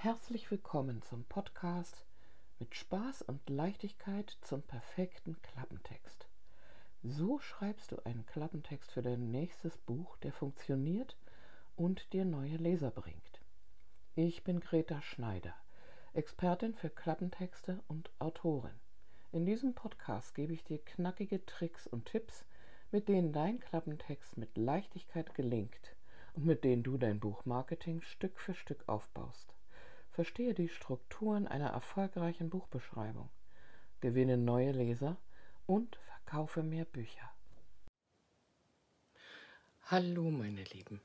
Herzlich willkommen zum Podcast mit Spaß und Leichtigkeit zum perfekten Klappentext. So schreibst du einen Klappentext für dein nächstes Buch, der funktioniert und dir neue Leser bringt. Ich bin Greta Schneider, Expertin für Klappentexte und Autorin. In diesem Podcast gebe ich dir knackige Tricks und Tipps, mit denen dein Klappentext mit Leichtigkeit gelingt und mit denen du dein Buchmarketing Stück für Stück aufbaust. Verstehe die Strukturen einer erfolgreichen Buchbeschreibung, gewinne neue Leser und verkaufe mehr Bücher. Hallo meine Lieben.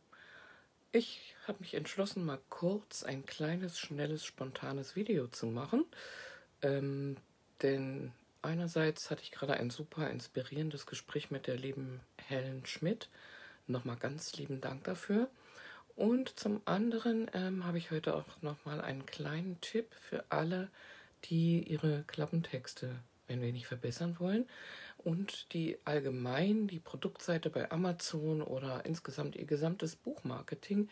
Ich habe mich entschlossen, mal kurz ein kleines, schnelles, spontanes Video zu machen. Ähm, denn einerseits hatte ich gerade ein super inspirierendes Gespräch mit der lieben Helen Schmidt. Nochmal ganz lieben Dank dafür. Und zum anderen ähm, habe ich heute auch nochmal einen kleinen Tipp für alle, die ihre Klappentexte ein wenig verbessern wollen und die allgemein die Produktseite bei Amazon oder insgesamt ihr gesamtes Buchmarketing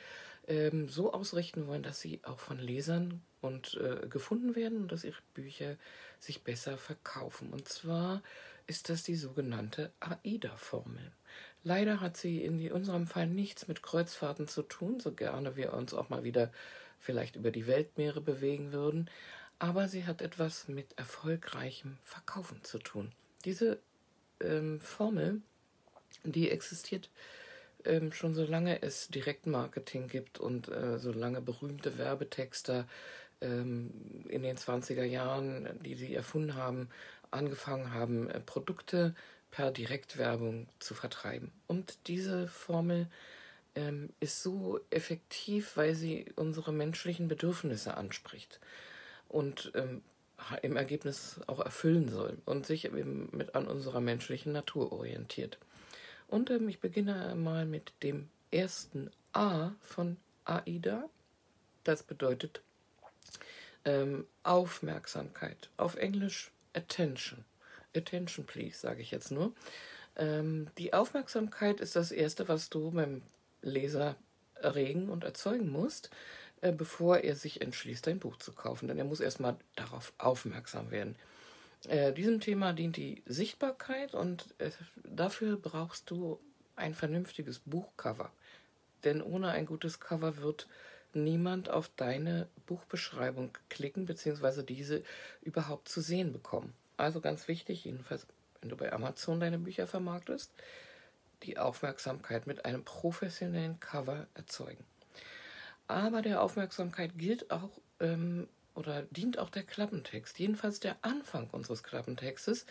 ähm, so ausrichten wollen, dass sie auch von Lesern und äh, gefunden werden und dass ihre Bücher sich besser verkaufen. Und zwar ist das die sogenannte AIDA-Formel. Leider hat sie in unserem Fall nichts mit Kreuzfahrten zu tun, so gerne wir uns auch mal wieder vielleicht über die Weltmeere bewegen würden, aber sie hat etwas mit erfolgreichem Verkaufen zu tun. Diese ähm, Formel, die existiert ähm, schon solange es Direktmarketing gibt und äh, solange berühmte Werbetexter ähm, in den 20er Jahren, die sie erfunden haben, angefangen haben, äh, Produkte per Direktwerbung zu vertreiben. Und diese Formel ähm, ist so effektiv, weil sie unsere menschlichen Bedürfnisse anspricht und ähm, im Ergebnis auch erfüllen soll und sich eben mit an unserer menschlichen Natur orientiert. Und ähm, ich beginne mal mit dem ersten A von AIDA. Das bedeutet ähm, Aufmerksamkeit. Auf Englisch Attention. Attention, please, sage ich jetzt nur. Ähm, die Aufmerksamkeit ist das Erste, was du beim Leser erregen und erzeugen musst, äh, bevor er sich entschließt, dein Buch zu kaufen. Denn er muss erstmal darauf aufmerksam werden. Äh, diesem Thema dient die Sichtbarkeit und äh, dafür brauchst du ein vernünftiges Buchcover. Denn ohne ein gutes Cover wird niemand auf deine Buchbeschreibung klicken, beziehungsweise diese überhaupt zu sehen bekommen. Also ganz wichtig, jedenfalls, wenn du bei Amazon deine Bücher vermarktest, die Aufmerksamkeit mit einem professionellen Cover erzeugen. Aber der Aufmerksamkeit gilt auch ähm, oder dient auch der Klappentext, jedenfalls der Anfang unseres Klappentextes,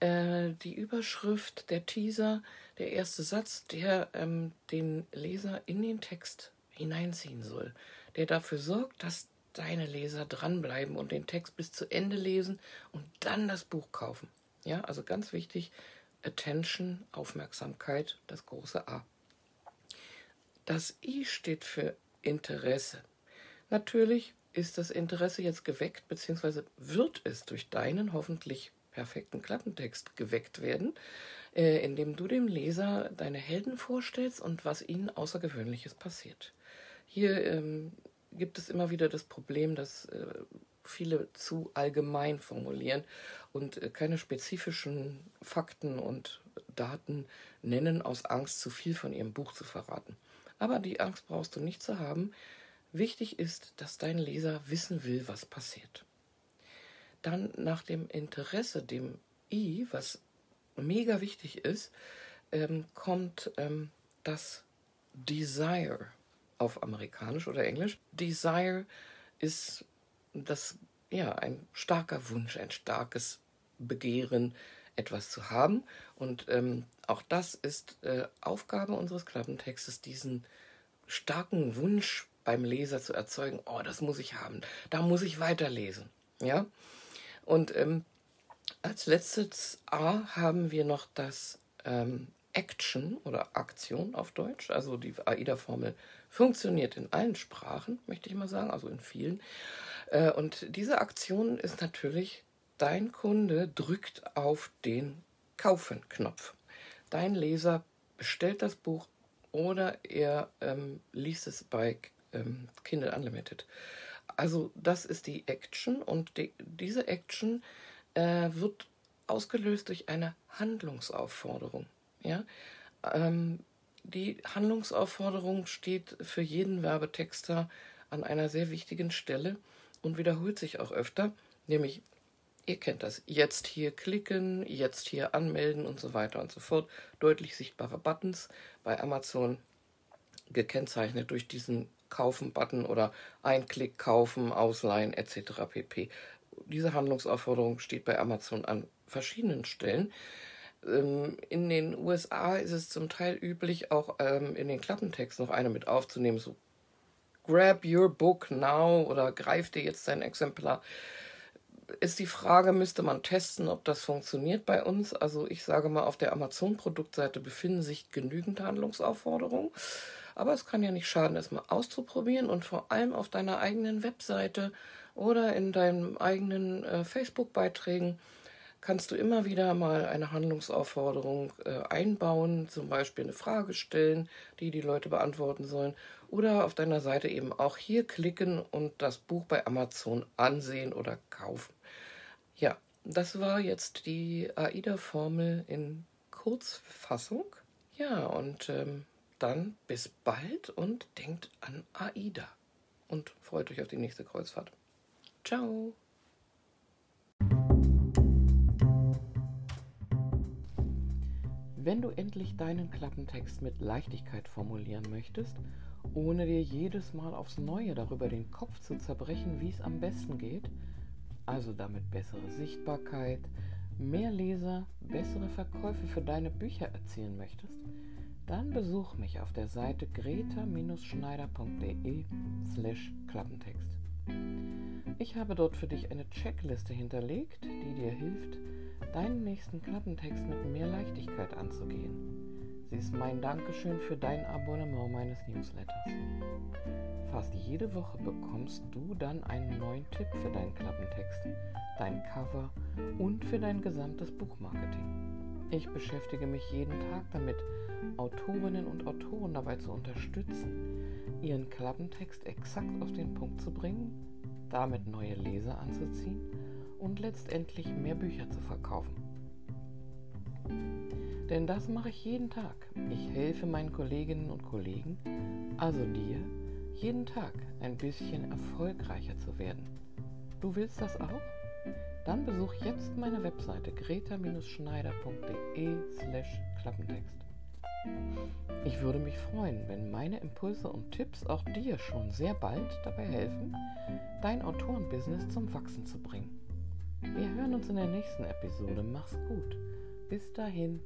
äh, die Überschrift, der Teaser, der erste Satz, der ähm, den Leser in den Text hineinziehen soll, der dafür sorgt, dass deine Leser dranbleiben und den Text bis zu Ende lesen und dann das Buch kaufen. Ja, also ganz wichtig, Attention, Aufmerksamkeit, das große A. Das I steht für Interesse. Natürlich ist das Interesse jetzt geweckt, beziehungsweise wird es durch deinen hoffentlich perfekten Klappentext geweckt werden, äh, indem du dem Leser deine Helden vorstellst und was ihnen Außergewöhnliches passiert. Hier ähm, gibt es immer wieder das Problem, dass äh, viele zu allgemein formulieren und äh, keine spezifischen Fakten und Daten nennen, aus Angst, zu viel von ihrem Buch zu verraten. Aber die Angst brauchst du nicht zu haben. Wichtig ist, dass dein Leser wissen will, was passiert. Dann nach dem Interesse, dem I, was mega wichtig ist, ähm, kommt ähm, das Desire auf Amerikanisch oder Englisch. Desire ist das, ja, ein starker Wunsch, ein starkes Begehren, etwas zu haben. Und ähm, auch das ist äh, Aufgabe unseres Klappentextes, diesen starken Wunsch beim Leser zu erzeugen, oh, das muss ich haben, da muss ich weiterlesen. Ja? Und ähm, als letztes A haben wir noch das ähm, Action oder Aktion auf Deutsch. Also die AIDA-Formel funktioniert in allen Sprachen, möchte ich mal sagen, also in vielen. Äh, und diese Aktion ist natürlich, dein Kunde drückt auf den Kaufen-Knopf. Dein Leser bestellt das Buch oder er ähm, liest es bei ähm, Kindle Unlimited. also das ist die Action und die, diese Action äh, wird ausgelöst durch eine Handlungsaufforderung. Ja? Ähm, die Handlungsaufforderung steht für jeden Werbetexter an einer sehr wichtigen Stelle und wiederholt sich auch öfter, nämlich Ihr kennt das. Jetzt hier klicken, jetzt hier anmelden und so weiter und so fort. Deutlich sichtbare Buttons bei Amazon gekennzeichnet durch diesen Kaufen-Button oder Einklick kaufen, ausleihen etc. pp. Diese Handlungsaufforderung steht bei Amazon an verschiedenen Stellen. Ähm, in den USA ist es zum Teil üblich, auch ähm, in den Klappentext noch eine mit aufzunehmen, so Grab your book now oder greif dir jetzt dein Exemplar ist die Frage, müsste man testen, ob das funktioniert bei uns. Also ich sage mal, auf der Amazon-Produktseite befinden sich genügend Handlungsaufforderungen. Aber es kann ja nicht schaden, es mal auszuprobieren und vor allem auf deiner eigenen Webseite oder in deinen eigenen äh, Facebook-Beiträgen kannst du immer wieder mal eine Handlungsaufforderung äh, einbauen, zum Beispiel eine Frage stellen, die die Leute beantworten sollen, oder auf deiner Seite eben auch hier klicken und das Buch bei Amazon ansehen oder kaufen. Ja, das war jetzt die AIDA-Formel in Kurzfassung. Ja, und ähm, dann bis bald und denkt an AIDA. Und freut euch auf die nächste Kreuzfahrt. Ciao. Wenn du endlich deinen Klappentext mit Leichtigkeit formulieren möchtest, ohne dir jedes Mal aufs Neue darüber den Kopf zu zerbrechen, wie es am besten geht, also damit bessere Sichtbarkeit, mehr Leser, bessere Verkäufe für deine Bücher erzielen möchtest, dann besuch mich auf der Seite greta-schneider.de slash Klappentext. Ich habe dort für dich eine Checkliste hinterlegt, die dir hilft, deinen nächsten Klappentext mit mehr Leichtigkeit anzugehen. Sie ist mein Dankeschön für dein Abonnement meines Newsletters. Fast jede Woche bekommst du dann einen neuen Tipp für deinen Klappentext, dein Cover und für dein gesamtes Buchmarketing. Ich beschäftige mich jeden Tag damit, Autorinnen und Autoren dabei zu unterstützen, ihren Klappentext exakt auf den Punkt zu bringen, damit neue Leser anzuziehen und letztendlich mehr Bücher zu verkaufen. Denn das mache ich jeden Tag. Ich helfe meinen Kolleginnen und Kollegen, also dir, jeden Tag ein bisschen erfolgreicher zu werden. Du willst das auch? Dann besuch jetzt meine Webseite greta-schneider.de slash Klappentext. Ich würde mich freuen, wenn meine Impulse und Tipps auch dir schon sehr bald dabei helfen, dein Autorenbusiness zum Wachsen zu bringen. Wir hören uns in der nächsten Episode. Mach's gut. Bis dahin.